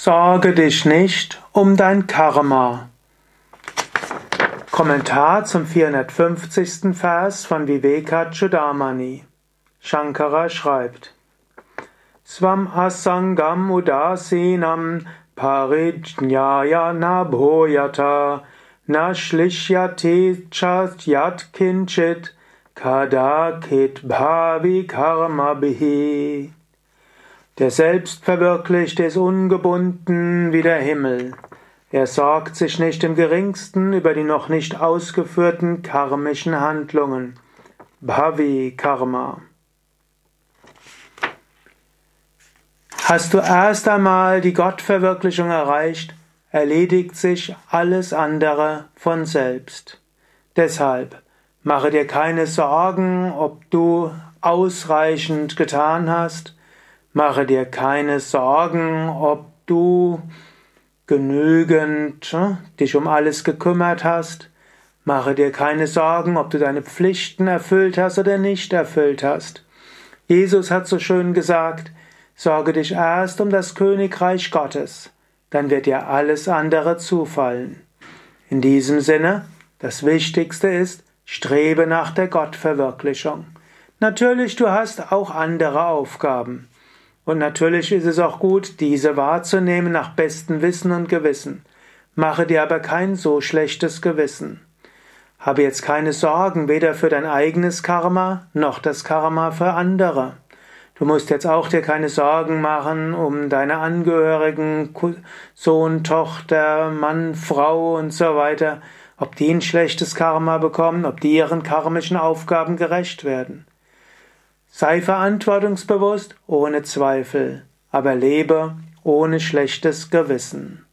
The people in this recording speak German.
Sorge dich nicht um dein Karma. Kommentar zum 450. Vers von Vivekachudamani. Shankara schreibt: Swam asangam udasinam parijñaya nabhoyata na shlishyati yat kinchit kadakit bhavi karma bihi. Der Selbstverwirklichte ist ungebunden wie der Himmel. Er sorgt sich nicht im geringsten über die noch nicht ausgeführten karmischen Handlungen. Bhavi Karma. Hast du erst einmal die Gottverwirklichung erreicht, erledigt sich alles andere von selbst. Deshalb mache dir keine Sorgen, ob du ausreichend getan hast, Mache dir keine Sorgen, ob du genügend äh, dich um alles gekümmert hast. Mache dir keine Sorgen, ob du deine Pflichten erfüllt hast oder nicht erfüllt hast. Jesus hat so schön gesagt, sorge dich erst um das Königreich Gottes, dann wird dir alles andere zufallen. In diesem Sinne, das Wichtigste ist, strebe nach der Gottverwirklichung. Natürlich, du hast auch andere Aufgaben. Und natürlich ist es auch gut, diese wahrzunehmen nach bestem Wissen und Gewissen. Mache dir aber kein so schlechtes Gewissen. Habe jetzt keine Sorgen weder für dein eigenes Karma noch das Karma für andere. Du musst jetzt auch dir keine Sorgen machen um deine Angehörigen, Sohn, Tochter, Mann, Frau und so weiter, ob die ein schlechtes Karma bekommen, ob die ihren karmischen Aufgaben gerecht werden. Sei verantwortungsbewusst ohne Zweifel, aber lebe ohne schlechtes Gewissen.